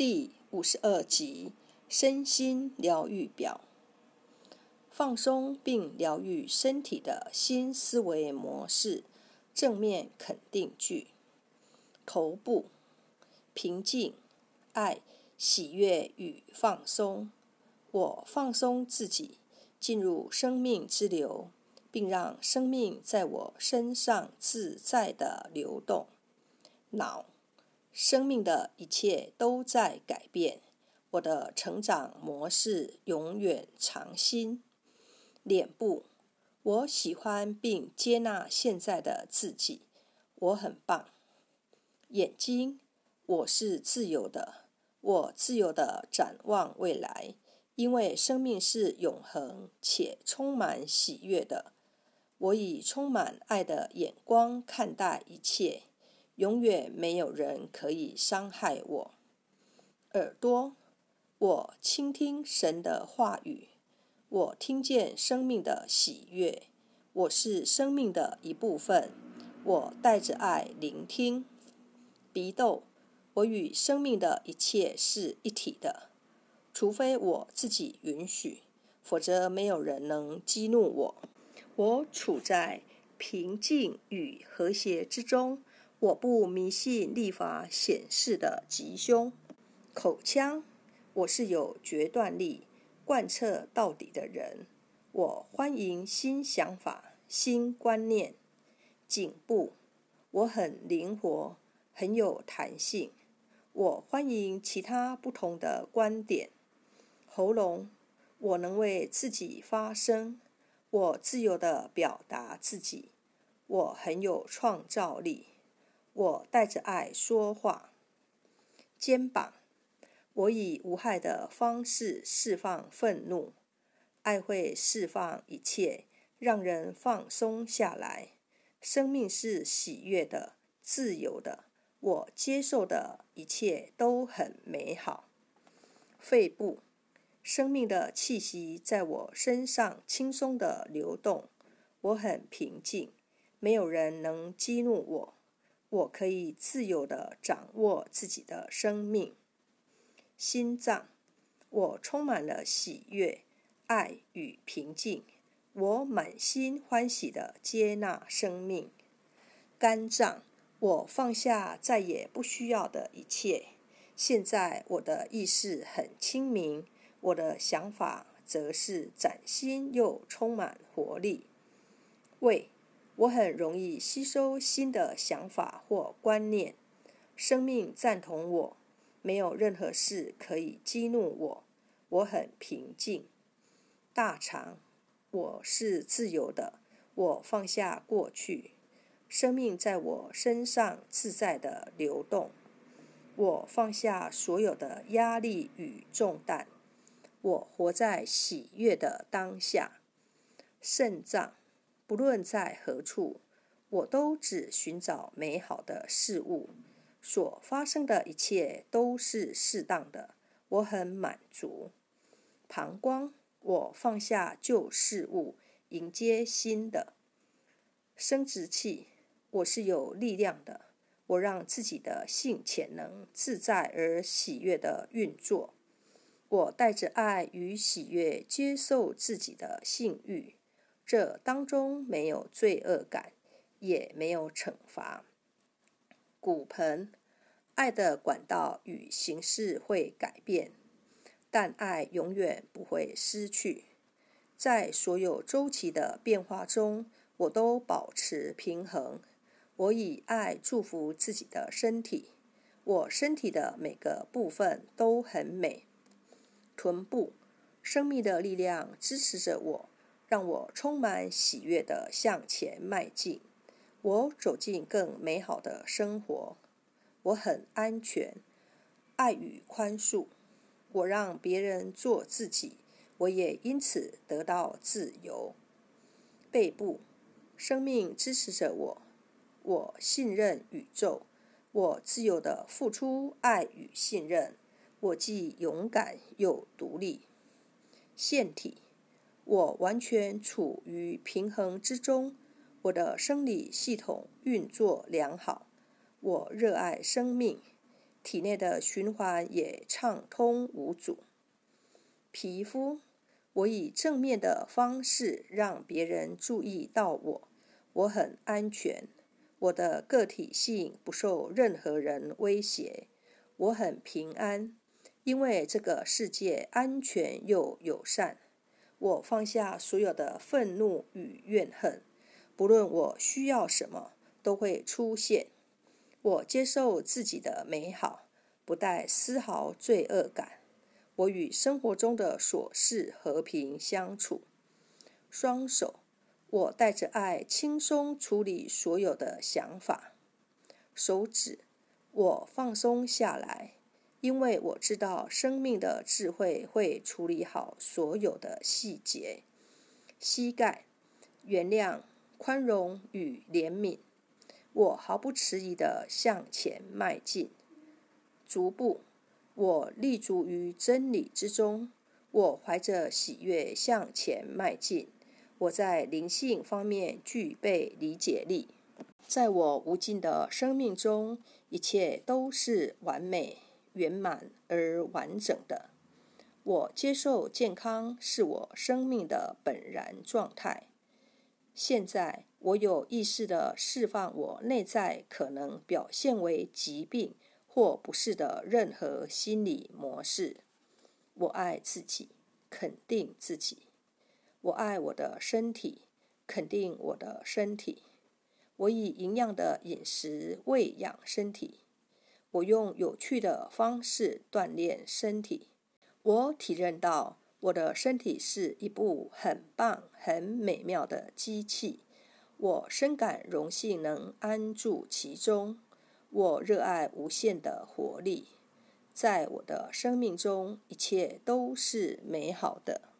第五十二集身心疗愈表，放松并疗愈身体的新思维模式。正面肯定句：头部平静、爱、喜悦与放松。我放松自己，进入生命之流，并让生命在我身上自在的流动。脑。生命的一切都在改变，我的成长模式永远长新。脸部，我喜欢并接纳现在的自己，我很棒。眼睛，我是自由的，我自由的展望未来，因为生命是永恒且充满喜悦的。我以充满爱的眼光看待一切。永远没有人可以伤害我。耳朵，我倾听神的话语，我听见生命的喜悦。我是生命的一部分，我带着爱聆听。鼻窦，我与生命的一切是一体的，除非我自己允许，否则没有人能激怒我。我处在平静与和谐之中。我不迷信立法显示的吉凶。口腔，我是有决断力、贯彻到底的人。我欢迎新想法、新观念。颈部，我很灵活，很有弹性。我欢迎其他不同的观点。喉咙，我能为自己发声，我自由地表达自己。我很有创造力。我带着爱说话。肩膀，我以无害的方式释放愤怒。爱会释放一切，让人放松下来。生命是喜悦的、自由的。我接受的一切都很美好。肺部，生命的气息在我身上轻松的流动。我很平静，没有人能激怒我。我可以自由地掌握自己的生命。心脏，我充满了喜悦、爱与平静。我满心欢喜地接纳生命。肝脏，我放下再也不需要的一切。现在我的意识很清明，我的想法则是崭新又充满活力。胃。我很容易吸收新的想法或观念，生命赞同我，没有任何事可以激怒我。我很平静。大肠，我是自由的，我放下过去，生命在我身上自在的流动。我放下所有的压力与重担，我活在喜悦的当下。肾脏。不论在何处，我都只寻找美好的事物。所发生的一切都是适当的，我很满足。膀胱，我放下旧事物，迎接新的。生殖器，我是有力量的，我让自己的性潜能自在而喜悦的运作。我带着爱与喜悦接受自己的性欲。这当中没有罪恶感，也没有惩罚。骨盆，爱的管道与形式会改变，但爱永远不会失去。在所有周期的变化中，我都保持平衡。我以爱祝福自己的身体，我身体的每个部分都很美。臀部，生命的力量支持着我。让我充满喜悦地向前迈进。我走进更美好的生活。我很安全，爱与宽恕。我让别人做自己，我也因此得到自由。背部，生命支持着我。我信任宇宙。我自由地付出爱与信任。我既勇敢又独立。腺体。我完全处于平衡之中，我的生理系统运作良好。我热爱生命，体内的循环也畅通无阻。皮肤，我以正面的方式让别人注意到我，我很安全，我的个体性不受任何人威胁，我很平安，因为这个世界安全又友善。我放下所有的愤怒与怨恨，不论我需要什么，都会出现。我接受自己的美好，不带丝毫罪恶感。我与生活中的琐事和平相处。双手，我带着爱轻松处理所有的想法。手指，我放松下来，因为我知道生命的智慧会处理好所有的细节。膝盖，原谅、宽容与怜悯。我毫不迟疑地向前迈进。足部。我立足于真理之中，我怀着喜悦向前迈进。我在灵性方面具备理解力，在我无尽的生命中，一切都是完美、圆满而完整的。我接受健康是我生命的本然状态。现在，我有意识地释放我内在可能表现为疾病。或不适的任何心理模式。我爱自己，肯定自己。我爱我的身体，肯定我的身体。我以营养的饮食喂养身体。我用有趣的方式锻炼身体。我体认到我的身体是一部很棒、很美妙的机器。我深感荣幸能安住其中。我热爱无限的活力，在我的生命中，一切都是美好的。